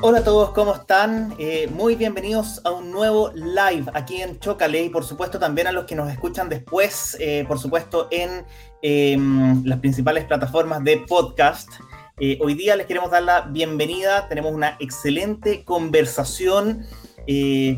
Hola a todos, ¿cómo están? Eh, muy bienvenidos a un nuevo live aquí en Chocale y por supuesto también a los que nos escuchan después, eh, por supuesto en em, las principales plataformas de podcast. Eh, hoy día les queremos dar la bienvenida, tenemos una excelente conversación.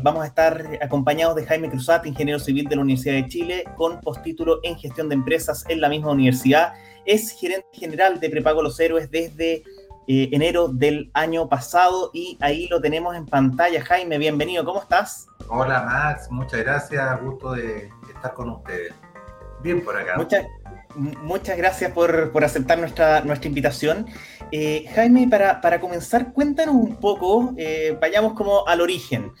Vamos a estar acompañados de Jaime Cruzat, ingeniero civil de la Universidad de Chile, con postítulo en gestión de empresas en la misma universidad. Es gerente general de Prepago Los Héroes desde eh, enero del año pasado y ahí lo tenemos en pantalla. Jaime, bienvenido, ¿cómo estás? Hola Max, muchas gracias, gusto de estar con ustedes. Bien por acá. Muchas, muchas gracias por, por, aceptar nuestra, nuestra invitación. Eh, Jaime, para, para, comenzar, cuéntanos un poco, eh, vayamos como al origen.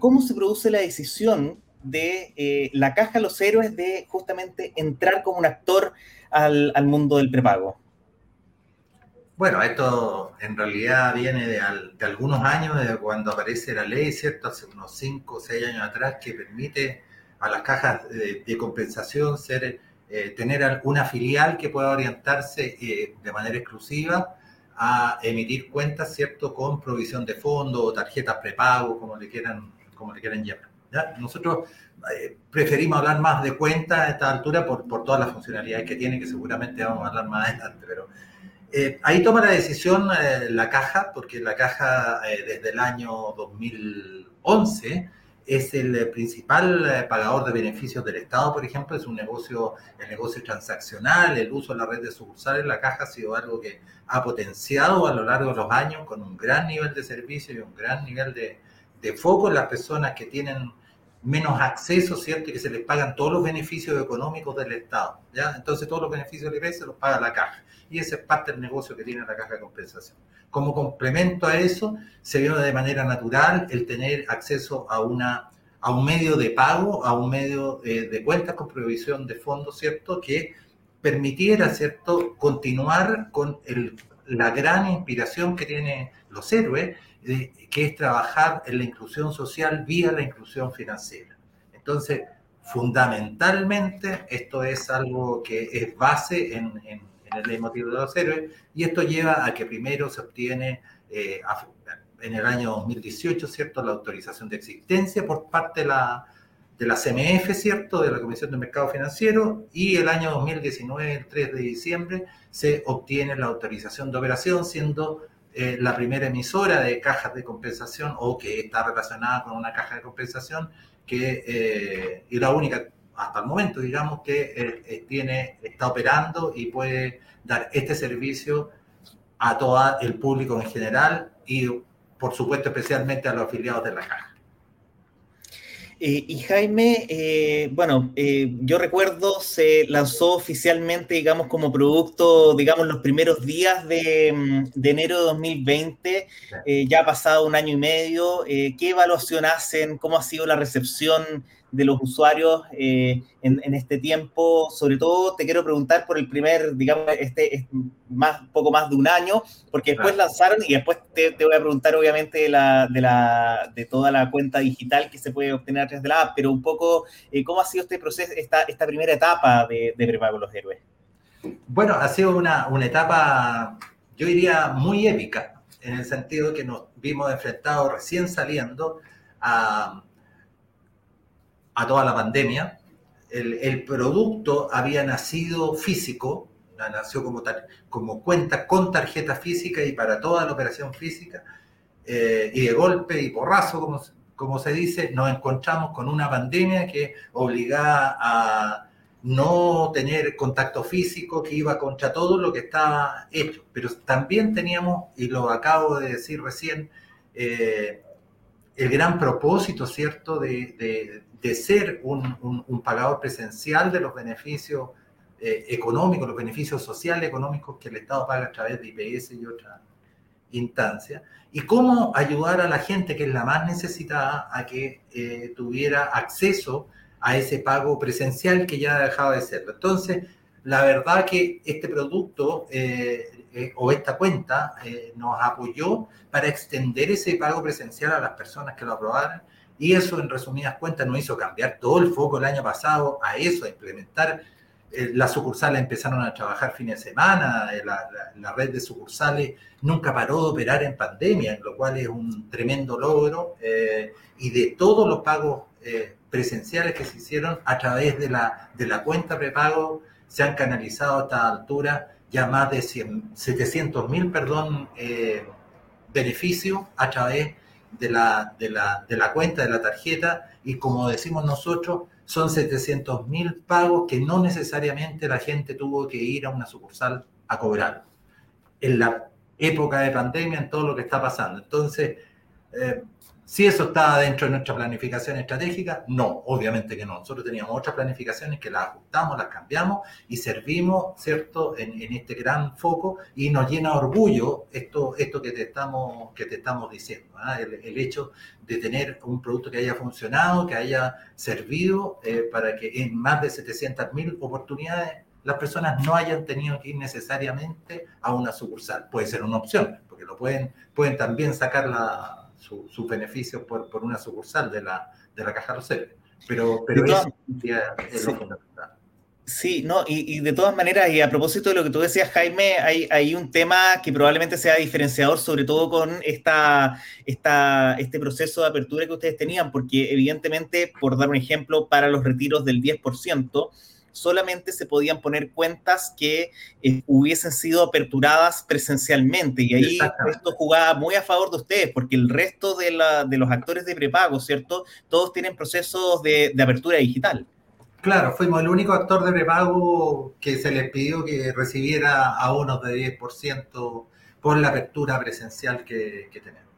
¿Cómo se produce la decisión de la Caja Los Héroes de justamente entrar como un actor al, al mundo del prepago? Bueno, esto en realidad viene de, algunos años, de cuando aparece la ley, ¿cierto? Hace unos 5 o 6 años atrás, que permite a las cajas de, compensación ser, eh, tener una filial que pueda orientarse eh, de manera exclusiva a emitir cuentas, ¿cierto? Con provisión de fondos o tarjetas prepago, como le quieran, como le quieran llamar. Nosotros eh, preferimos hablar más de cuentas a esta altura por, por todas las funcionalidades que tiene, que seguramente vamos a hablar más adelante, pero eh, ahí toma la decisión eh, la caja, porque la caja desde el año 2011 es el principal pagador de beneficios del Estado, por ejemplo, es un negocio, el negocio transaccional, el uso de la red de sucursales, la caja ha sido algo que ha potenciado a lo largo de los años con un gran nivel de servicio y un gran nivel de, de foco en las personas que tienen menos acceso, ¿cierto? Y que se les pagan todos los beneficios económicos del Estado, ¿ya? Entonces todos los beneficios del IPS se los paga la caja. Y ese es parte del negocio que tiene la caja de compensación. Como complemento a eso, se vio de manera natural el tener acceso a, una, a un medio de pago, a un medio eh, de cuentas con provisión de fondos, ¿cierto? Que permitiera, ¿cierto?, continuar con el, la gran inspiración que tienen los héroes que es trabajar en la inclusión social vía la inclusión financiera. Entonces, fundamentalmente, esto es algo que es base en, el motivo de los héroes y esto lleva a que primero se obtiene eh, en el año 2018, ¿cierto?, la autorización de existencia por parte de la, de la CMF, ¿cierto?, de la Comisión de Mercado Financiero, y el año 2019, el 3 de diciembre, se obtiene la autorización de operación, siendo eh, la primera emisora de cajas de compensación o que está relacionada con una caja de compensación que eh, y la única hasta el momento, digamos, que eh, tiene, está operando y puede dar este servicio a todo el público en general y, por supuesto, especialmente a los afiliados de la caja. Eh, y Jaime, eh, bueno, eh, yo recuerdo se lanzó oficialmente, digamos, como producto, digamos, los primeros días de, mm, de enero de 2020. ya ha pasado un año y medio. ¿Qué evaluación hacen? ¿Cómo ha sido la recepción de los usuarios eh, en, este tiempo. Sobre todo te quiero preguntar por el primer, digamos, este, más, poco más de un año, porque después lanzaron y después te, voy a preguntar obviamente de, la, de, la, de toda la cuenta digital que se puede obtener a través de la app, pero un poco eh, cómo ha sido este proceso, esta, esta primera etapa de, de Prepago los Héroes. Bueno, ha sido una, una etapa, yo diría, muy épica, en el sentido que nos vimos enfrentados recién saliendo a a toda la pandemia. El, producto había nacido físico, nació como, como cuenta con tarjeta física y para toda la operación física, eh, y de golpe y porrazo, como, como se dice, nos encontramos con una pandemia que obligaba a no tener contacto físico, que iba contra todo lo que estaba hecho. Pero también teníamos, y lo acabo de decir recién, eh, el gran propósito, ¿cierto?, de, de ser un, pagador presencial de los beneficios eh, económicos, los beneficios sociales económicos que el Estado paga a través de IPS y otras instancias, y cómo ayudar a la gente que es la más necesitada a que eh, tuviera acceso a ese pago presencial que ya dejaba de serlo. Entonces, la verdad que este producto eh, o esta cuenta nos apoyó para extender ese pago presencial a las personas que lo aprobaran y eso, en resumidas cuentas, nos hizo cambiar todo el foco el año pasado a eso, a implementar eh, las sucursales empezaron a trabajar fines de semana, eh, la, red de sucursales nunca paró de operar en pandemia, lo cual es un tremendo logro, y de todos los pagos presenciales que se hicieron a través de la, de la cuenta prepago, se han canalizado a esta altura ya más de 700 mil, perdón, beneficios a través de la, de, la, de la cuenta, de la tarjeta, y como decimos nosotros, son 700 mil pagos que no necesariamente la gente tuvo que ir a una sucursal a cobrar. En la época de pandemia, en todo lo que está pasando. Entonces, eh, si eso estaba dentro de nuestra planificación estratégica, no, obviamente que no. Nosotros teníamos otras planificaciones que las ajustamos, las cambiamos y servimos, ¿cierto?, en, este gran foco y nos llena orgullo esto, esto que, te estamos, que te estamos diciendo, ¿ah? el, hecho de tener un producto que haya funcionado, que haya servido eh, para que en más de 700.000 oportunidades las personas no hayan tenido que ir necesariamente a una sucursal. Puede ser una opción, porque lo pueden, pueden también sacar la sus beneficios por, por, una sucursal de la, de la Caja Rosel. Pero, pero eso es lo fundamental. Sí, no, y, y, de todas maneras, y a propósito de lo que tú decías, Jaime, hay, hay, un tema que probablemente sea diferenciador, sobre todo con esta, esta, este proceso de apertura que ustedes tenían, porque evidentemente, por dar un ejemplo, para los retiros del 10%, solamente se podían poner cuentas que eh, hubiesen sido aperturadas presencialmente. Y ahí esto jugaba muy a favor de ustedes, porque el resto de, la, de los actores de prepago, ¿cierto? Todos tienen procesos de, de, apertura digital. Claro, fuimos el único actor de prepago que se les pidió que recibiera a unos de 10% por la apertura presencial que, que tenemos.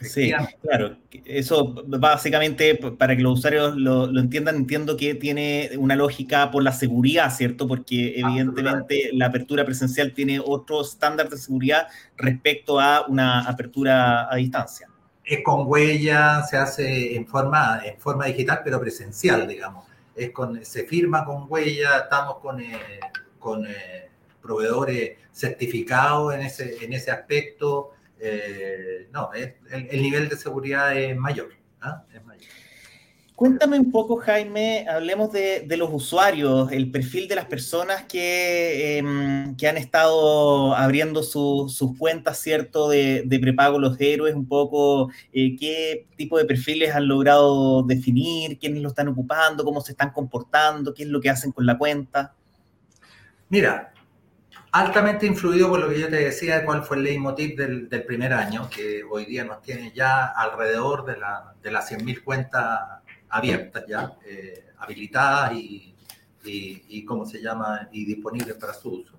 Sí, claro. Eso básicamente, para que los usuarios lo, entiendan, entiendo que tiene una lógica por la seguridad, ¿cierto? Porque evidentemente la apertura presencial tiene otro estándar de seguridad respecto a una apertura a distancia. Es con huella, se hace en forma, en forma digital, pero presencial, digamos. Es con, se firma con huella, estamos con, eh, con eh, proveedores certificados en ese, en ese aspecto eh, no, el, nivel de seguridad es mayor, ¿ah? Cuéntame un poco, Jaime, hablemos de, los usuarios, el perfil de las personas que, em, que han estado abriendo sus cuentas, ¿cierto?, de, prepago los héroes, un poco eh, qué tipo de perfiles han logrado definir, quiénes lo están ocupando, cómo se están comportando, qué es lo que hacen con la cuenta. Mira, altamente influido por lo que yo te decía, cuál fue el leitmotiv del, primer año, que hoy día nos tiene ya alrededor de, la, de las 100.000 cuentas abiertas ya, eh, habilitadas y, ¿cómo se llama?, y disponibles para su uso.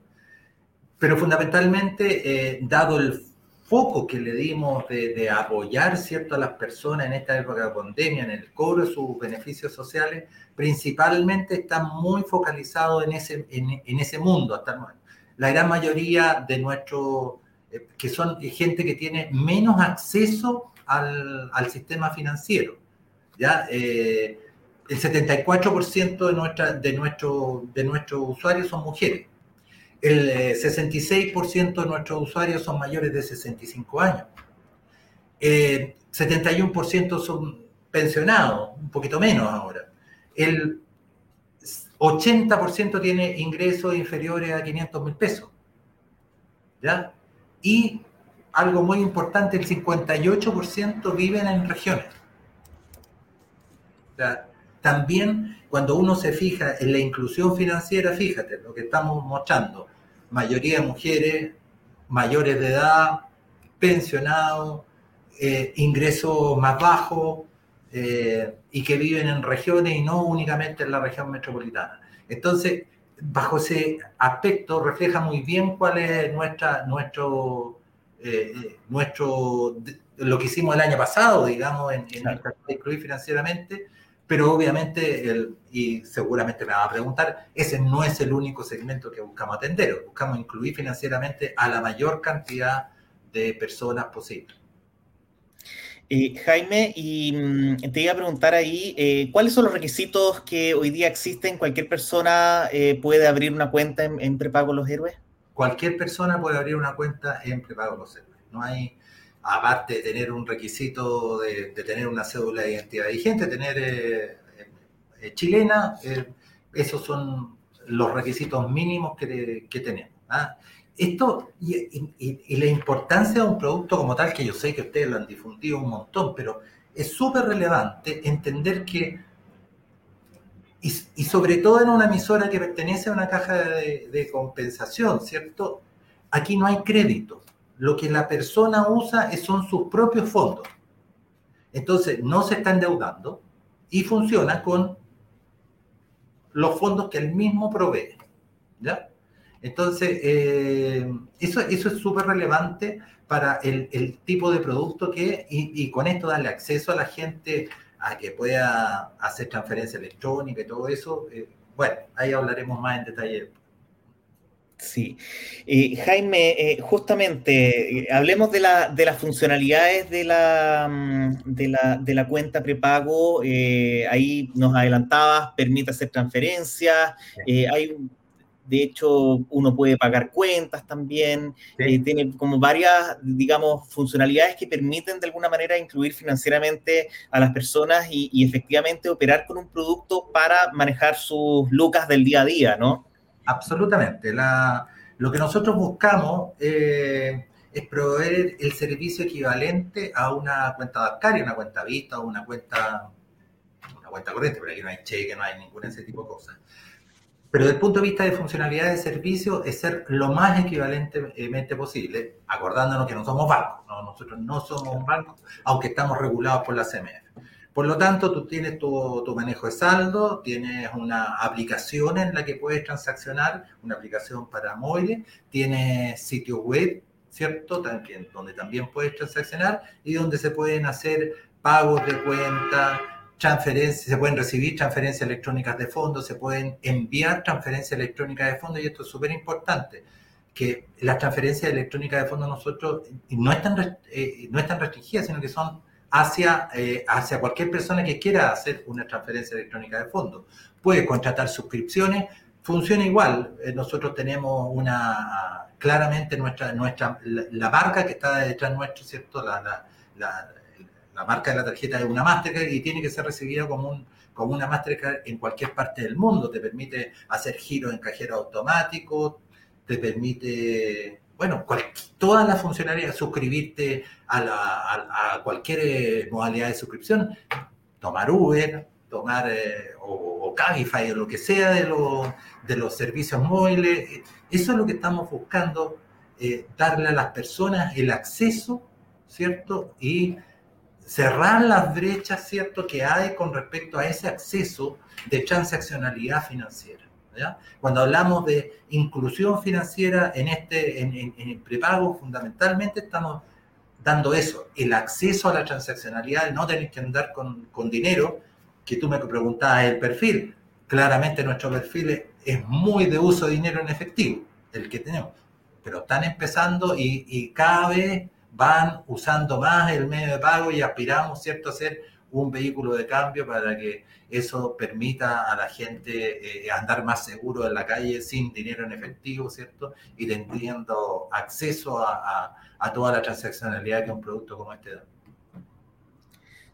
Pero fundamentalmente, eh, dado el foco que le dimos de, de, apoyar ¿cierto? a las personas en esta época de pandemia, en el cobro de sus beneficios sociales, principalmente está muy focalizado en ese mundo hasta el momento la gran mayoría de nuestros, eh, que son gente que tiene menos acceso al, al sistema financiero. ¿ya? Eh, el 74% de, nuestra, de, nuestro, de nuestros usuarios son mujeres. El 66% eh, de nuestros usuarios son mayores de 65 años. 71% son pensionados, un poquito menos ahora. El 80% tiene ingresos inferiores a 500 mil pesos. ¿Ya? Y algo muy importante, el 58% viven en regiones. también cuando uno se fija en la inclusión financiera, fíjate lo que estamos mostrando, mayoría de mujeres mayores de edad, pensionados, eh, ingresos más bajos, eh, y que viven en regiones y no únicamente en la región metropolitana. Entonces, bajo ese aspecto refleja muy bien cuál es nuestra, nuestro, eh, eh, nuestro, lo que hicimos el año pasado, digamos, en, en incluir financieramente, pero obviamente, el, y seguramente me va a preguntar, ese no es el único segmento que buscamos atender, buscamos incluir financieramente a la mayor cantidad de personas posible. Eh, Jaime, y mm, te iba a preguntar ahí, eh, ¿cuáles son los requisitos que hoy día existen? ¿Cualquier persona eh, puede abrir una cuenta en, Prepago Los Héroes? Cualquier persona puede abrir una cuenta en Prepago Los Héroes. No hay, aparte de tener un requisito de, tener una cédula de identidad vigente, tener chilena, esos son los requisitos mínimos que, tenemos. ¿ah? Esto y, la importancia de un producto como tal, que yo sé que ustedes lo han difundido un montón, pero es súper relevante entender que, y, sobre todo en una emisora que pertenece a una caja de, de compensación, ¿cierto? Aquí no hay crédito. Lo que la persona usa son sus propios fondos. Entonces, no se está endeudando y funciona con los fondos que él mismo provee. ¿Ya? Entonces, eh, eso, eso es súper relevante para el, tipo de producto que, y, y, con esto darle acceso a la gente a que pueda hacer transferencia electrónica y todo eso. Eh, bueno, ahí hablaremos más en detalle Sí. Jaime, eh, justamente, hablemos de, las funcionalidades de la, mm, de la, cuenta prepago. ahí nos adelantabas, permite hacer transferencias. hay, de hecho, uno puede pagar cuentas también. tiene como varias, digamos, funcionalidades que permiten de alguna manera incluir financieramente a las personas y, y efectivamente operar con un producto para manejar sus lucas del día a día, ¿no? Absolutamente. lo que nosotros buscamos eh, es proveer el servicio equivalente a una cuenta bancaria, una cuenta vista o una cuenta, una cuenta corriente, pero aquí no hay cheque, no hay ningún ese tipo de cosas. Pero desde el punto de vista de funcionalidad de servicio es ser lo más equivalentemente posible, acordándonos que no somos bancos, nosotros no somos un banco, aunque estamos regulados por la CMF. Por lo tanto, tú tienes tu, manejo de saldo, tienes una aplicación en la que puedes transaccionar, una aplicación para móviles, tienes sitio web, ¿cierto? También, donde también puedes transaccionar y donde se pueden hacer pagos de cuenta, transferencias, se pueden recibir transferencias electrónicas de fondos, se pueden enviar transferencias electrónicas de fondos y esto es súper importante que las transferencias electrónicas de fondos nosotros no están, eh, no están restringidas, sino que son hacia, eh, hacia cualquier persona que quiera hacer una transferencia electrónica de fondos. Puede contratar suscripciones, funciona igual. Eh, nosotros tenemos una, claramente nuestra, nuestra, la, marca que está detrás nuestro, ¿cierto? La, marca de la tarjeta es una Mastercard y tiene que ser recibida como, un, como una Mastercard en cualquier parte del mundo. Te permite hacer giros en cajero automático, te permite bueno, todas las funcionalidades, suscribirte a, cualquier eh, modalidad de suscripción, tomar Uber, tomar eh, o, Cabify o lo que sea de, de los servicios móviles. Eso es lo que estamos buscando, eh, darle a las personas el acceso, ¿cierto? Y cerrar las brechas, ¿cierto?, que hay con respecto a ese acceso de transaccionalidad financiera. Cuando hablamos de inclusión financiera en este en, el prepago, fundamentalmente estamos dando eso, el acceso a la transaccionalidad, no tener que andar con, con dinero, que tú me preguntabas el perfil. Claramente nuestro perfil es, muy de uso de dinero en efectivo, el que tenemos, pero están empezando y cada vez van usando más el medio de pago y aspiramos, ¿cierto?, a ser un vehículo de cambio para que eso permita a la gente eh, andar más seguro en la calle sin dinero en efectivo, ¿cierto? Y teniendo acceso a, toda la transaccionalidad que un producto como este da.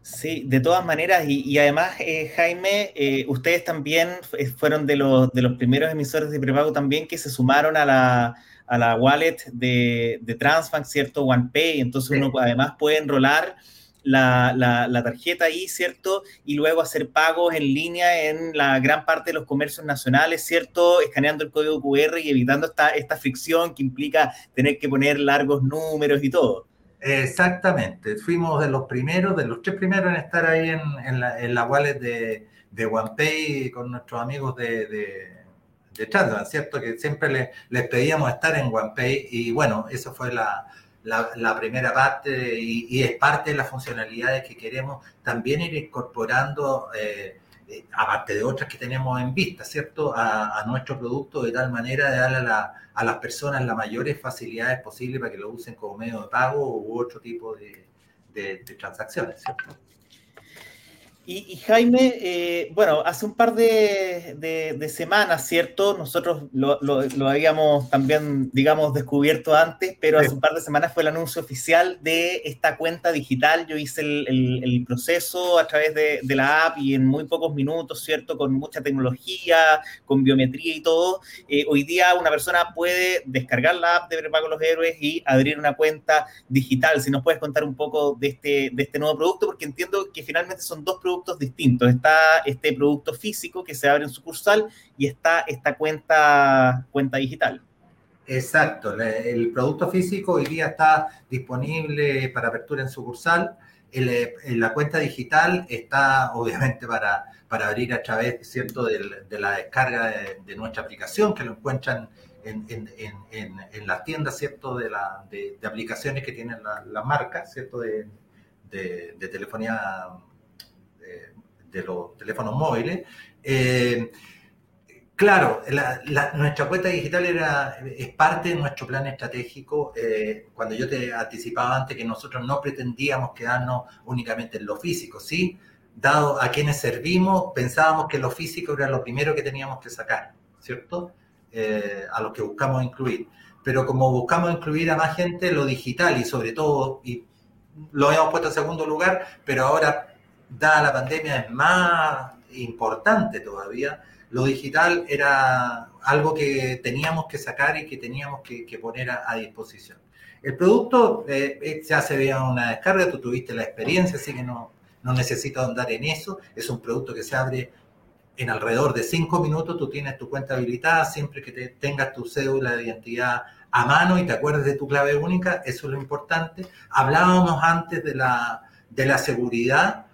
Sí, de todas maneras, y, además, eh, Jaime, eh, ustedes también fueron de los, de los primeros emisores de prepago también que se sumaron a la, a la wallet de, de Transbank, ¿cierto? OnePay, entonces uno además puede enrolar la, tarjeta ahí, ¿cierto? Y luego hacer pagos en línea en la gran parte de los comercios nacionales, ¿cierto? Escaneando el código QR y evitando esta, esta fricción que implica tener que poner largos números y todo. Exactamente, fuimos de los primeros, de los tres primeros en estar ahí en, en, la, en la, wallet de, de OnePay con nuestros amigos de, de, de ¿cierto? Que siempre les, pedíamos estar en OnePay y bueno, eso fue la, la, primera parte y, es parte de las funcionalidades que queremos también ir incorporando, eh, eh, aparte de otras que tenemos en vista, ¿cierto?, a, nuestro producto de tal manera de darle a, las personas las mayores facilidades posibles para que lo usen como medio de pago u otro tipo de, de transacciones, ¿cierto? Y, Jaime, eh, bueno, hace un par de, semanas, ¿cierto? Nosotros lo, habíamos también, digamos, descubierto antes, pero hace un par de semanas fue el anuncio oficial de esta cuenta digital. Yo hice el, proceso a través de, la app y en muy pocos minutos, ¿cierto? Con mucha tecnología, con biometría y todo. Eh, hoy día una persona puede descargar la app de Prepago los Héroes y abrir una cuenta digital. Si nos puedes contar un poco de este, de este nuevo producto, porque entiendo que finalmente son dos productos distintos. Está este producto físico que se abre en sucursal y está esta cuenta, cuenta digital. Exacto, el producto físico hoy día está disponible para apertura en sucursal. la cuenta digital está obviamente para, para abrir a través ¿cierto? De, la descarga de, nuestra aplicación, que lo encuentran en, en, en, en las tiendas ¿cierto? De, la, de, aplicaciones que tienen la, la marca ¿cierto? De, telefonía de los teléfonos móviles. Eh, claro, nuestra cuenta digital era, es parte de nuestro plan estratégico. Eh, cuando yo te anticipaba antes que nosotros no pretendíamos quedarnos únicamente en lo físico, ¿sí? Dado a quienes servimos, pensábamos que lo físico era lo primero que teníamos que sacar, ¿cierto? Eh, a los que buscamos incluir. Pero como buscamos incluir a más gente, lo digital y sobre todo, y lo habíamos puesto en segundo lugar, pero ahora dada la pandemia, es más importante todavía. Lo digital era algo que teníamos que sacar y que teníamos que, poner a, disposición. El producto eh, eh, ya se ve una descarga, tú tuviste la experiencia, así que no, no necesito andar en eso. Es un producto que se abre en alrededor de cinco minutos, tú tienes tu cuenta habilitada, siempre que te, tengas tu cédula de identidad a mano y te acuerdes de tu clave única, eso es lo importante. Hablábamos antes de la, de la seguridad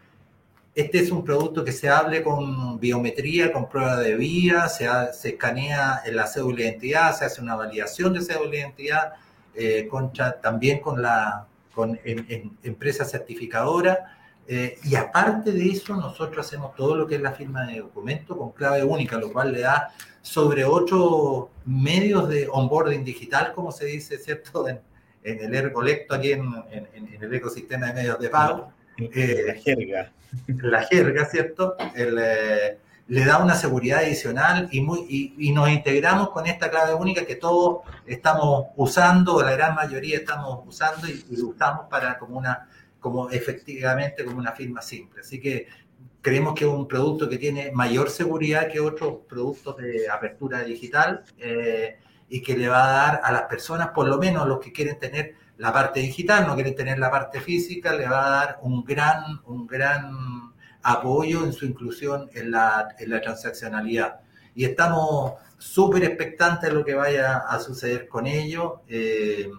este es un producto que se hable con biometría, con prueba de vía, se, escanea en la cédula de identidad, se hace una validación de cédula de identidad, eh, también con la con empresa certificadora. Eh, y aparte de eso, nosotros hacemos todo lo que es la firma de documento con clave única, lo cual le da sobre ocho medios de onboarding digital, como se dice, ¿cierto? En, el Ergolecto, aquí en, en, el ecosistema de medios de pago. La jerga la jerga, ¿cierto? Eh, le da una seguridad adicional y, muy, y, nos integramos con esta clave única que todos estamos usando, la gran mayoría estamos usando y, y usamos para como una, como efectivamente como una firma simple. Así que creemos que es un producto que tiene mayor seguridad que otros productos de apertura digital eh, y que le va a dar a las personas, por lo menos los que quieren tener la parte digital, no quiere tener la parte física, le va a dar un gran, un gran apoyo en su inclusión en la, en la transaccionalidad. Y estamos súper expectantes de lo que vaya a suceder con ello. Eh,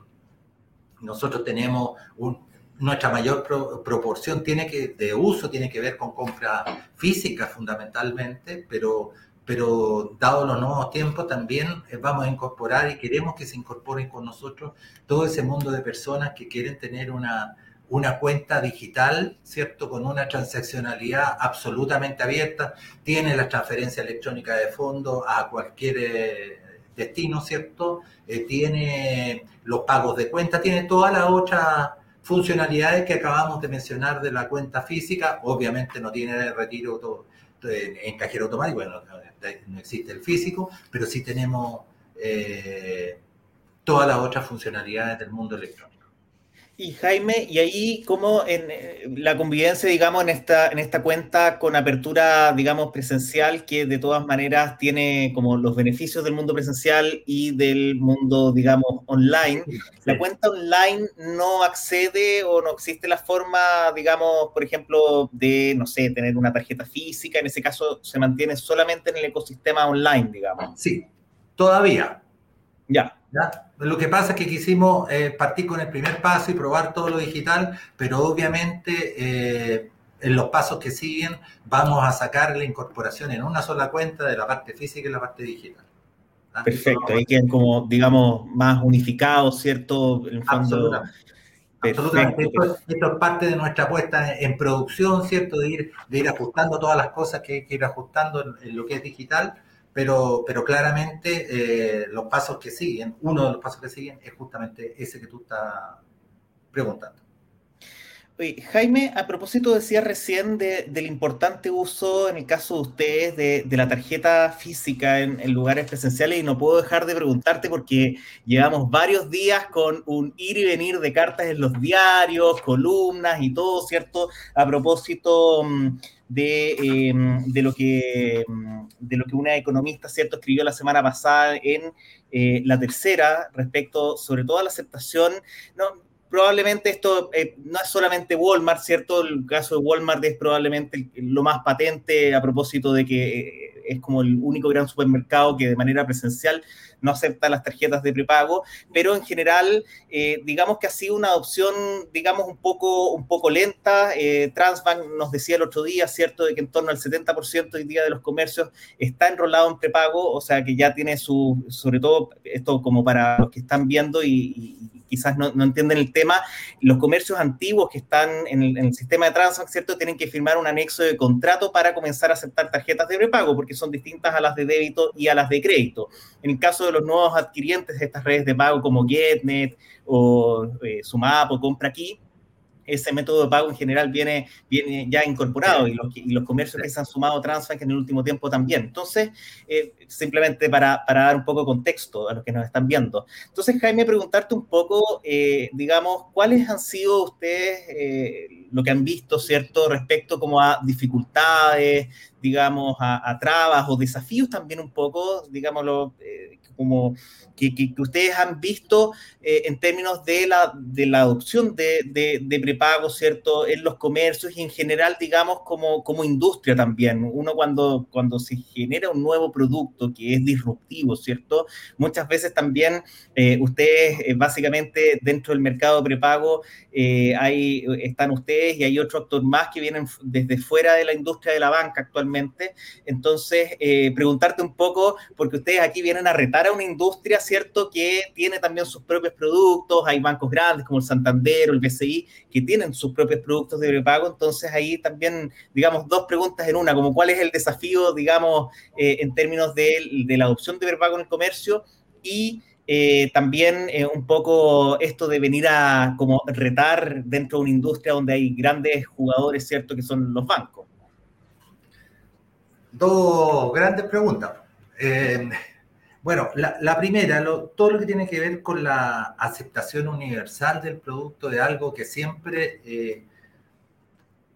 nosotros tenemos un, nuestra mayor proporción tiene que, de uso tiene que ver con compra física fundamentalmente, pero pero dado los nuevos tiempos también eh, vamos a incorporar y queremos que se incorporen con nosotros todo ese mundo de personas que quieren tener una, una cuenta digital, ¿cierto? Con una transaccionalidad absolutamente abierta, tiene la transferencia electrónica de fondo a cualquier eh, destino, ¿cierto? Eh, tiene los pagos de cuenta, tiene todas las otras funcionalidades que acabamos de mencionar de la cuenta física, obviamente no tiene retiro todo, en, cajero automático, bueno, no existe el físico, pero sí tenemos eh, todas las otras funcionalidades del mundo electrónico. Y Jaime, y ahí como en eh, la convivencia, digamos, en esta, en esta cuenta con apertura, digamos, presencial, que de todas maneras tiene como los beneficios del mundo presencial y del mundo, digamos, online. La cuenta online no accede o no existe la forma, digamos, por ejemplo, de, no sé, tener una tarjeta física. En ese caso se mantiene solamente en el ecosistema online, digamos. Sí, todavía. Ya. Lo que pasa es que quisimos eh, partir con el primer paso y probar todo lo digital, pero obviamente eh, en los pasos que siguen vamos a sacar la incorporación en una sola cuenta de la parte física y la parte digital. Perfecto, ahí quedan como, digamos, más unificados, ¿cierto? En Absolutamente. Esto, es parte de nuestra apuesta en, producción, ¿cierto? De ir, de ir ajustando todas las cosas que hay que ir ajustando en lo que es digital pero, pero claramente eh, los pasos que siguen, uno de los pasos que siguen es justamente ese que tú estás preguntando. Jaime, a propósito decía recién del importante uso, en el caso de ustedes, de, la tarjeta física en, lugares presenciales y no puedo dejar de preguntarte porque llevamos varios días con un ir y venir de cartas en los diarios, columnas y todo, ¿cierto? A propósito mm, em, de, lo, que, mm, de lo que una economista, ¿cierto?, escribió la semana pasada en eh, la tercera respecto sobre todo a la aceptación, no, probablemente esto eh, no es solamente Walmart, ¿cierto? El caso de Walmart es probablemente lo más patente a propósito de que eh, es como el único gran supermercado que de manera presencial no acepta las tarjetas de prepago, pero en general, eh, digamos que ha sido una adopción, digamos, un poco, un poco lenta. Transbank nos decía el otro día, ¿cierto?, de que en torno al 70% hoy día de los comercios está enrolado en prepago, o sea que ya tiene su, sobre todo esto como para los que están viendo y quizás no, entienden el tema, los comercios antiguos que están en el, sistema de Transbank, ¿cierto? Tienen que firmar un anexo de contrato para comenzar a aceptar tarjetas de prepago, porque son distintas a las de débito y a las de crédito. En el caso de los nuevos adquirientes de estas redes de pago como GetNet o eh, Sumap o Compra Aquí, ese método de pago en general viene, viene ya incorporado y los, y los comercios que se han sumado Transbank en el último tiempo también. Entonces, eh, simplemente para, para, dar un poco de contexto a los que nos están viendo. Entonces, Jaime, preguntarte un poco, eh, digamos, ¿cuáles han sido ustedes eh, lo que han visto, ¿cierto?, respecto como a dificultades, digamos, a, a trabas o desafíos también un poco, digámoslo, como que, ustedes han visto eh, en términos de la, de la adopción de, de, prepago, ¿cierto? En los comercios y en general, digamos, como, como industria también. Uno cuando, cuando se genera un nuevo producto que es disruptivo, ¿cierto? Muchas veces también eh, ustedes, eh, básicamente, dentro del mercado prepago, hay, están ustedes y hay otro actor más que vienen desde fuera de la industria de la banca actualmente. Entonces, preguntarte un poco, porque ustedes aquí vienen a retar a una industria ¿cierto? Que tiene también sus propios productos, hay bancos grandes como el Santander o el BCI que tienen sus propios productos de prepago, entonces ahí también, digamos, dos preguntas en una, como cuál es el desafío, digamos, eh, en términos de, la adopción de prepago en el comercio y eh, también eh, un poco esto de venir a como retar dentro de una industria donde hay grandes jugadores, ¿cierto? Que son los bancos. Dos grandes preguntas. Bueno, la, primera, todo lo que tiene que ver con la aceptación universal del producto de algo que siempre eh,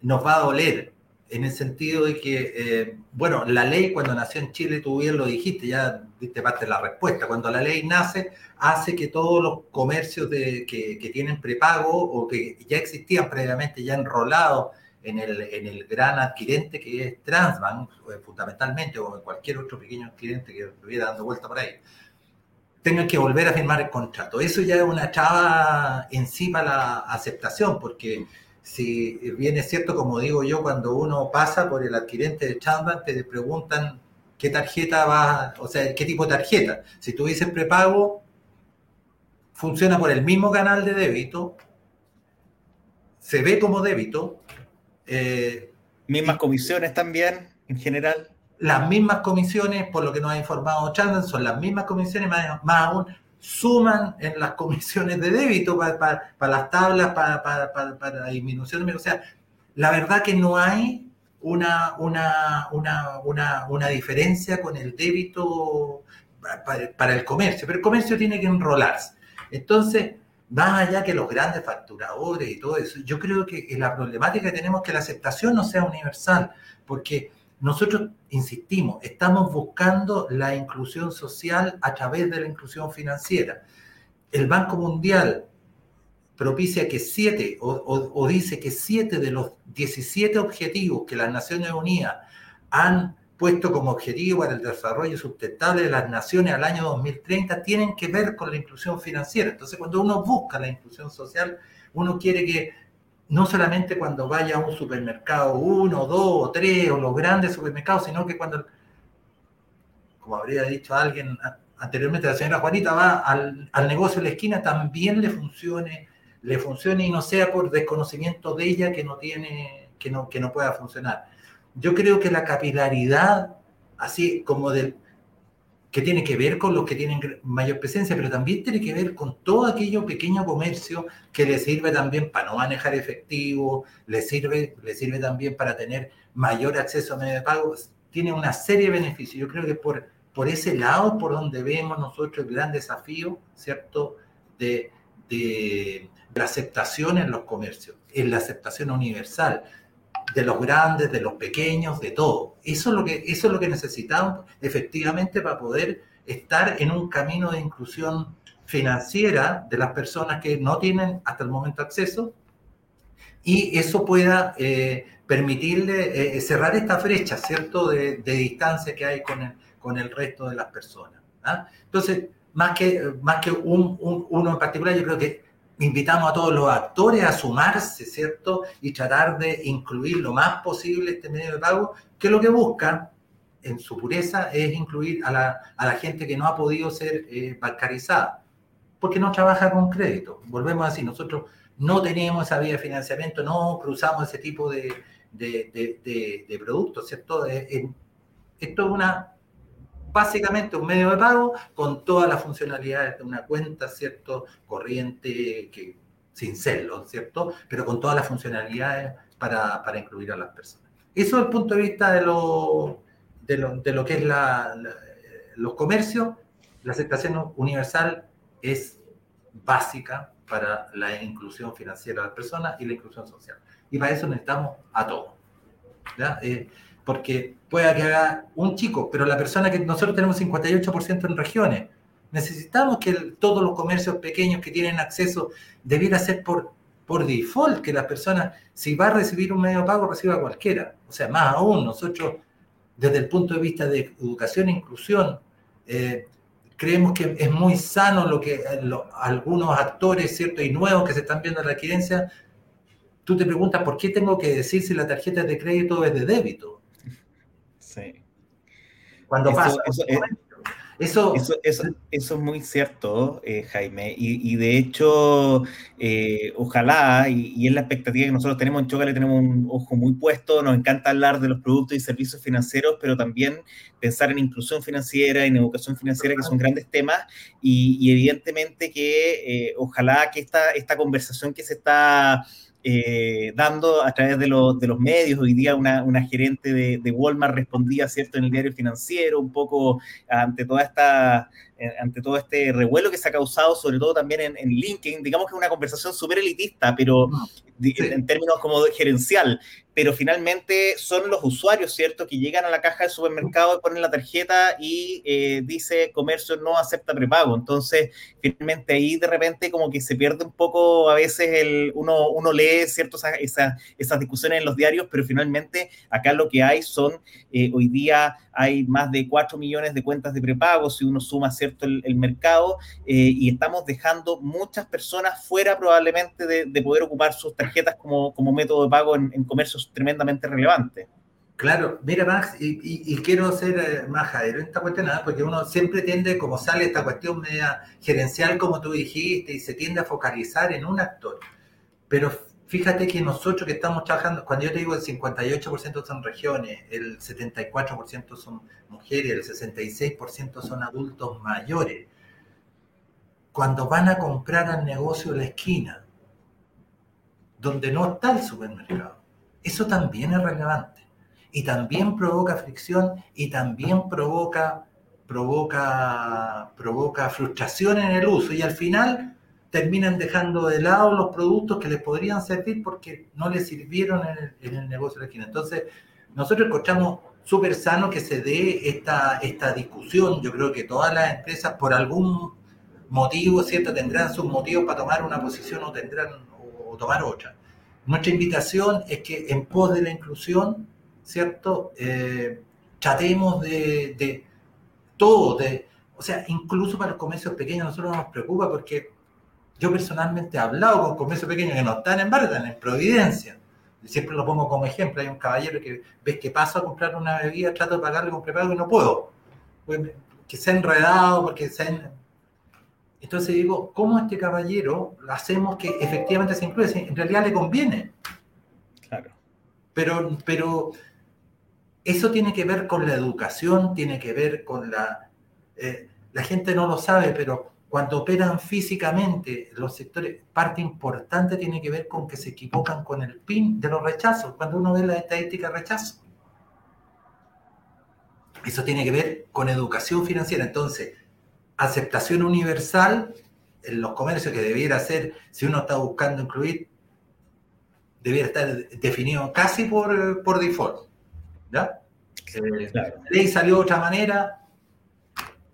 nos va a doler, en el sentido de que, eh, bueno, la ley cuando nació en Chile, tú bien lo dijiste, ya diste parte de la respuesta, cuando la ley nace, hace que todos los comercios de, que, que tienen prepago o que ya existían previamente, ya enrolados en el, en el gran adquirente que es Transbank, eh, fundamentalmente, o en cualquier otro pequeño adquirente que estuviera dando vuelta por ahí, tengan que volver a firmar el contrato. Eso ya es una chava encima la aceptación, porque si bien es cierto, como digo yo, cuando uno pasa por el adquirente de Transbank, te preguntan qué tarjeta va, o sea, qué tipo de tarjeta. Si tú dices prepago, funciona por el mismo canal de débito, se ve como débito, eh, mismas comisiones también, en general. Las mismas comisiones, por lo que nos ha informado Chandler, son las mismas comisiones, más, aún suman en las comisiones de débito para, las tablas, para, para, la disminución. O sea, la verdad que no hay una, una, una, una diferencia con el débito para, el comercio, pero el comercio tiene que enrolarse. Entonces, más allá que los grandes facturadores y todo eso, yo creo que la problemática que tenemos es que la aceptación no sea universal, porque nosotros, insistimos, estamos buscando la inclusión social a través de la inclusión financiera. El Banco Mundial propicia que siete, o, dice que siete de los 17 objetivos que las Naciones Unidas han puesto como objetivo para el desarrollo sustentable de las naciones al año 2030 tienen que ver con la inclusión financiera. Entonces, cuando uno busca la inclusión social, uno quiere que no solamente cuando vaya a un supermercado, uno, dos o tres, o los grandes supermercados, sino que cuando, como habría dicho alguien anteriormente, la señora Juanita va al, al negocio de la esquina, también le funcione, le funcione y no sea por desconocimiento de ella que no tiene, que no, que no pueda funcionar yo creo que la capilaridad, así como del, que tiene que ver con los que tienen mayor presencia, pero también tiene que ver con todo aquello pequeño comercio que le sirve también para no manejar efectivo, le sirve, le sirve también para tener mayor acceso a medios de pago, tiene una serie de beneficios. Yo creo que por, por ese lado, por donde vemos nosotros el gran desafío, ¿cierto?, de, de la aceptación en los comercios, en la aceptación universal de los grandes, de los pequeños, de todo. Eso es lo que, eso es lo que necesitamos efectivamente para poder estar en un camino de inclusión financiera de las personas que no tienen hasta el momento acceso y eso pueda eh, permitirle eh, cerrar esta brecha, ¿cierto?, de, distancia que hay con el, con el resto de las personas. ¿ah? Entonces, más que, más que un, uno en particular, yo creo que invitamos a todos los actores a sumarse, ¿cierto? Y tratar de incluir lo más posible este medio de pago, que lo que busca, en su pureza, es incluir a la, a la gente que no ha podido ser eh, bancarizada, porque no trabaja con crédito. Volvemos a decir, nosotros no tenemos esa vía de financiamiento, no cruzamos ese tipo de, de, de, productos, ¿cierto? esto es una básicamente un medio de pago con todas las funcionalidades de una cuenta, ¿cierto? Corriente, que, sin serlo, ¿cierto? Pero con todas las funcionalidades para, para incluir a las personas. Eso es el punto de vista de lo, de lo, de lo que es la, los comercios. La aceptación universal es básica para la inclusión financiera de las personas y la inclusión social. Y para eso necesitamos a todos. ¿ya? Eh, porque pueda que haga un chico, pero la persona que nosotros tenemos 58% en regiones, necesitamos que todos los comercios pequeños que tienen acceso debiera ser por, por default, que la persona, si va a recibir un medio pago, reciba cualquiera. O sea, más aún, nosotros, desde el punto de vista de educación e inclusión, eh, creemos que es muy sano lo que algunos actores, ¿cierto? Y nuevos que se están viendo en la adquirencia, tú te preguntas, ¿por qué tengo que decir si la tarjeta de crédito es de débito? Sí. Cuando pasa. Eso, eso, eso, eso, es muy cierto, eh, Jaime, y, de hecho, eh, ojalá, y, es la expectativa que nosotros tenemos en le tenemos un ojo muy puesto, nos encanta hablar de los productos y servicios financieros, pero también pensar en inclusión financiera, en educación financiera, que son grandes temas, y, evidentemente que eh, ojalá que esta, esta conversación que se está eh, dando a través de, de, los medios. Hoy día una, una gerente de, de, Walmart respondía, ¿cierto?, en el diario financiero, un poco ante toda esta ante todo este revuelo que se ha causado, sobre todo también en, en LinkedIn, digamos que es una conversación súper elitista, pero en términos como gerencial, pero finalmente son los usuarios, ¿cierto?, que llegan a la caja del supermercado y ponen la tarjeta y eh, dice comercio no acepta prepago. Entonces, finalmente ahí de repente como que se pierde un poco, a veces el, uno, uno lee, ¿cierto?, esas, esas discusiones en los diarios, pero finalmente acá lo que hay son, eh, hoy día hay más de 4 millones de cuentas de prepago, si uno suma, ¿cierto?, el, mercado, eh, y estamos dejando muchas personas fuera probablemente de, de poder ocupar sus tarjetas como, como método de pago en, comercios tremendamente relevantes. Claro, mira Max, y, quiero ser eh, más jadero en esta cuestión, ¿no? porque uno siempre tiende, como sale esta cuestión media gerencial, como tú dijiste, y se tiende a focalizar en un actor. Pero fíjate que nosotros que estamos trabajando, cuando yo te digo el 58% son regiones, el 74% son mujeres, el 66% son adultos mayores, cuando van a comprar al negocio de la esquina, donde no está el supermercado. Eso también es relevante. Y también provoca fricción y también provoca, provoca, provoca frustración en el uso. Y al final terminan dejando de lado los productos que les podrían servir porque no les sirvieron en el, negocio de la esquina. Entonces, nosotros escuchamos súper sano que se dé esta, esta discusión. Yo creo que todas las empresas, por algún motivo, ¿cierto? Tendrán sus motivos para tomar una posición o tendrán tomar otra. Nuestra invitación es que en pos de la inclusión, ¿cierto? Eh, tratemos de, todo, de, o sea, incluso para los comercios pequeños nosotros nos preocupa porque yo personalmente he hablado con comercios pequeños que no están en Barton, en Providencia. Siempre lo pongo como ejemplo. Hay un caballero que ves que paso a comprar una bebida, trato de pagarle con prepago y no puedo. Pues, que se ha enredado, porque se ha, entonces digo, ¿cómo este caballero hacemos que efectivamente se incluya? En realidad le conviene. Claro. Pero, pero eso tiene que ver con la educación, tiene que ver con la, eh, la gente no lo sabe, pero cuando operan físicamente los sectores, parte importante tiene que ver con que se equivocan con el PIN de los rechazos, cuando uno ve la estadística de rechazo. Eso tiene que ver con educación financiera. Entonces, aceptación universal en los comercios que debiera ser, si uno está buscando incluir, debiera estar definido casi por, por default. ¿ya? Eh, la ley salió de otra manera.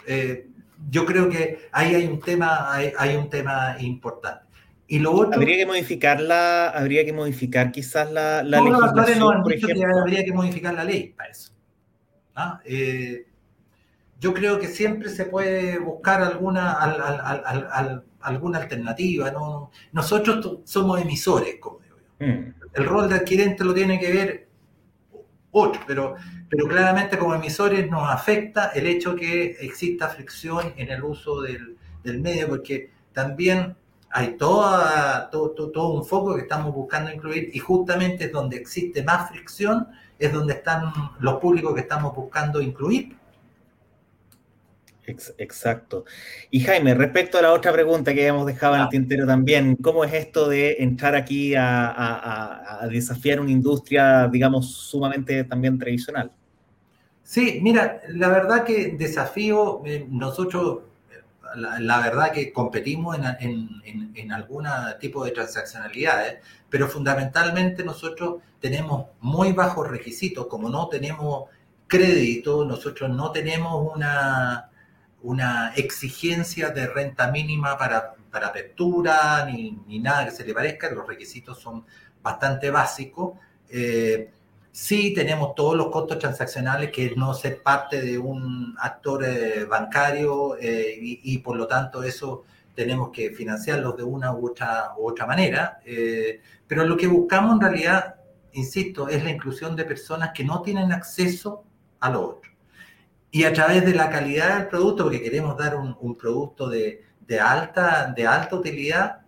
Eh, yo creo que ahí hay un tema, hay, un tema importante. Y lo otro, habría que modificarla, habría que modificar quizás la, la no, legislación, no, por ejemplo. habría que modificar la ley para eso. ¿ah? Eh, yo creo que siempre se puede buscar alguna, alguna alternativa. ¿no? Nosotros somos emisores, como digo yo. Mm. El rol de adquirente lo tiene que ver otro, pero, pero claramente como emisores nos afecta el hecho que exista fricción en el uso del, medio, porque también hay toda, todo, todo, un foco que estamos buscando incluir y justamente es donde existe más fricción, es donde están los públicos que estamos buscando incluir. Exacto. Y Jaime, respecto a la otra pregunta que habíamos dejado en el tintero también, ¿cómo es esto de entrar aquí a, desafiar una industria, digamos, sumamente también tradicional? Sí, mira, la verdad que desafío, eh, nosotros, la, verdad que competimos en, en, algún tipo de transaccionalidades, pero fundamentalmente nosotros tenemos muy bajos requisitos, como no tenemos crédito, nosotros no tenemos una una exigencia de renta mínima para, para apertura, ni, ni, nada que se le parezca, los requisitos son bastante básicos. Eh, sí tenemos todos los costos transaccionales que no ser parte de un actor eh, bancario eh, y, por lo tanto eso tenemos que financiarlos de una u otra, u otra manera. pero lo que buscamos en realidad, insisto, es la inclusión de personas que no tienen acceso a lo otro y a través de la calidad del producto, porque queremos dar un, producto de, alta, de alta utilidad,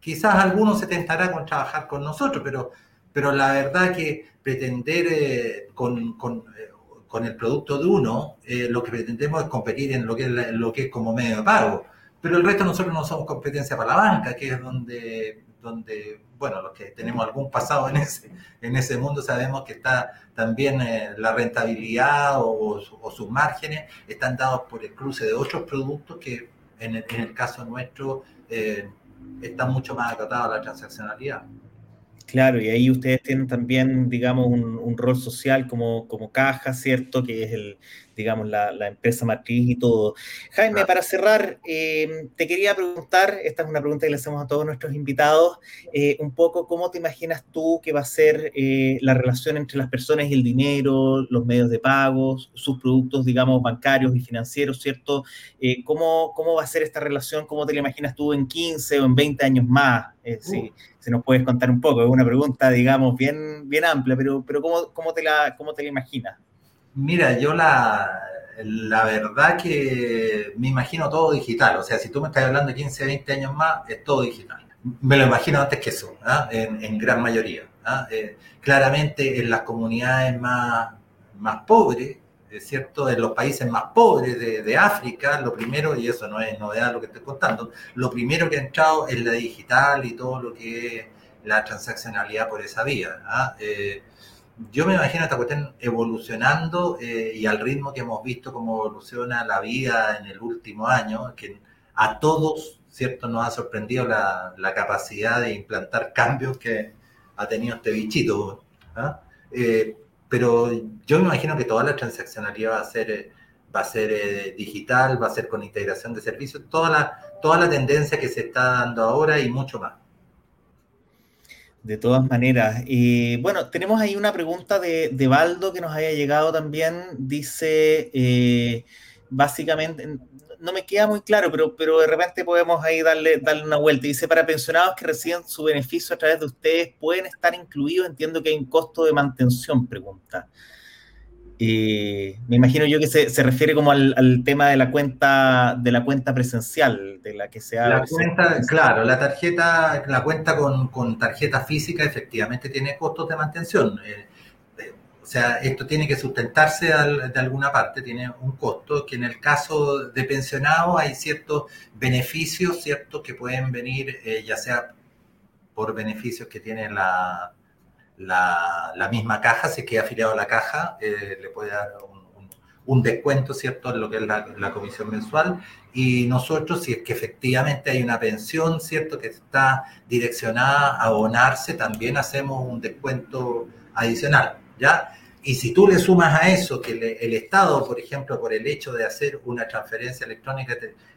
quizás algunos se tentará con trabajar con nosotros, pero, pero la verdad que pretender eh, con, eh, con, el producto de uno, eh, lo que pretendemos es competir en lo que es, lo que es como medio de pago. Pero el resto nosotros no somos competencia para la banca, que es donde, donde bueno, los que tenemos algún pasado en ese, en ese mundo sabemos que está también eh, la rentabilidad o, sus márgenes están dados por el cruce de otros productos que en el, caso nuestro están mucho más acotados a la transaccionalidad. Claro, y ahí ustedes tienen también, digamos, un, un, rol social como, como caja, ¿cierto? Que es el, digamos, la, empresa matriz y todo. Jaime, para cerrar, eh, te quería preguntar, esta es una pregunta que le hacemos a todos nuestros invitados, eh, un poco cómo te imaginas tú que va a ser eh, la relación entre las personas y el dinero, los medios de pagos, sus productos, digamos, bancarios y financieros, ¿cierto? ¿cómo, ¿Cómo va a ser esta relación? ¿Cómo te la imaginas tú en 15 o en 20 años más? si, uh. nos puedes contar un poco, es una pregunta, digamos, bien, bien amplia, pero, pero ¿cómo, cómo, te la, ¿cómo te la imaginas? Mira, yo la, la verdad que me imagino todo digital. O sea, si tú me estás hablando de 15, 20 años más, es todo digital. Me lo imagino antes que eso, ¿ah? en, gran mayoría. ¿ah? Eh, claramente en las comunidades más, más pobres, es cierto, en los países más pobres de, África, lo primero, y eso no es novedad lo que estoy contando, lo primero que ha entrado es la digital y todo lo que es la transaccionalidad por esa vía. ¿ah? Eh, yo me imagino esta cuestión evolucionando eh, y al ritmo que hemos visto cómo evoluciona la vida en el último año, que a todos, ¿cierto?, nos ha sorprendido la, capacidad de implantar cambios que ha tenido este bichito. ¿ah? Eh, pero yo me imagino que toda la transaccionalidad va a ser, va a ser eh, digital, va a ser con integración de servicios, toda la, toda la tendencia que se está dando ahora y mucho más. De todas maneras. bueno, tenemos ahí una pregunta de, de Baldo que nos haya llegado también. Dice, eh, básicamente, no me queda muy claro, pero, pero de repente podemos ahí darle, darle una vuelta. Dice, para pensionados que reciben su beneficio a través de ustedes, ¿pueden estar incluidos? Entiendo que hay un costo de mantención, pregunta. Eh, me imagino yo que se, refiere como al, tema de la cuenta de la cuenta presencial de la que se ha la cuenta claro la tarjeta la cuenta con, tarjeta física efectivamente tiene costos de mantención eh, eh, O sea, esto tiene que sustentarse de alguna parte, tiene un costo, que en el caso de pensionados hay ciertos beneficios, ¿cierto? Que pueden venir, eh, ya sea por beneficios que tiene la, la, misma caja, si queda afiliado a la caja, eh, le puede dar un, descuento, ¿cierto?, en lo que es la, la, comisión mensual. Y nosotros, si es que efectivamente hay una pensión, ¿cierto?, que está direccionada a abonarse, también hacemos un descuento adicional, ¿ya? Y si tú le sumas a eso que el Estado, por ejemplo, por el hecho de hacer una transferencia electrónica,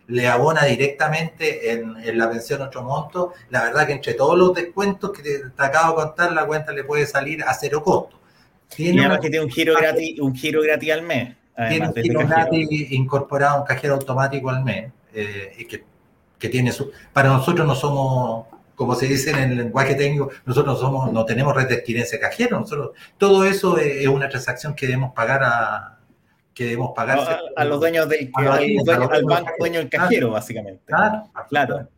le abona directamente en, la pensión otro monto, la verdad que entre todos los descuentos que te, acabo de contar, la cuenta le puede salir a cero costo. Tiene y además que tiene un giro gratis, un giro gratis al mes. Tiene un giro gratis incorporado, un cajero automático al mes, eh, que tiene su... Para nosotros no somos como se dice en el lenguaje técnico, nosotros no, somos, no tenemos red de adquirencia cajero, nosotros, todo eso es una transacción que debemos pagar a, que debemos pagar a, los dueños del al, banco dueño del cajero, básicamente. Claro, claro.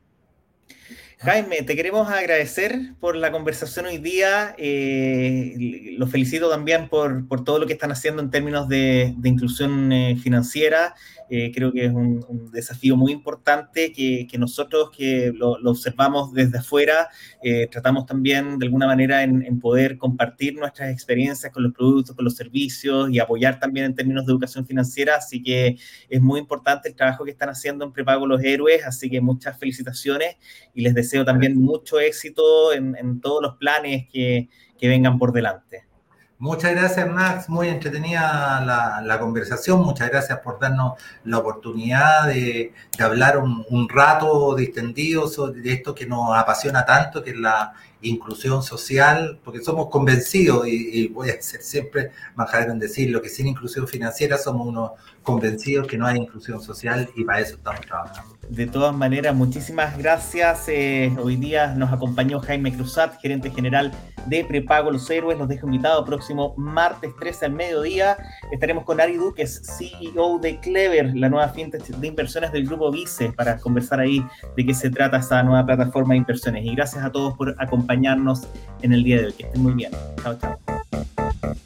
Jaime, te queremos agradecer por la conversación hoy día. Eh, los felicito también por, por, todo lo que están haciendo en términos de, de inclusión eh, financiera. Eh, creo que es un, desafío muy importante que, nosotros que lo, observamos desde afuera, eh, tratamos también de alguna manera en, poder compartir nuestras experiencias con los productos, con los servicios y apoyar también en términos de educación financiera. Así que es muy importante el trabajo que están haciendo en Prepago los Héroes. Así que muchas felicitaciones y les deseo también mucho éxito en, todos los planes que vengan por delante. Muchas gracias, Max. Muy entretenida la, conversación. Muchas gracias por darnos la oportunidad de, hablar un, rato distendido sobre esto que nos apasiona tanto, que es la inclusión social, porque somos convencidos, y, voy a ser siempre majadero en decirlo, que sin inclusión financiera somos unos convencidos que no hay inclusión social y para eso estamos trabajando. De todas maneras, muchísimas gracias. Eh, hoy día nos acompañó Jaime Cruzat, gerente general de Prepago Los Héroes. Los dejo invitados próximo martes 13 al mediodía. Estaremos con Ari Duque, CEO de Clever, la nueva fintech de inversiones del grupo Vice, para conversar ahí de qué se trata esta nueva plataforma de inversiones. Y gracias a todos por acompañarnos en el día de hoy. Que estén muy bien. Chao, chao.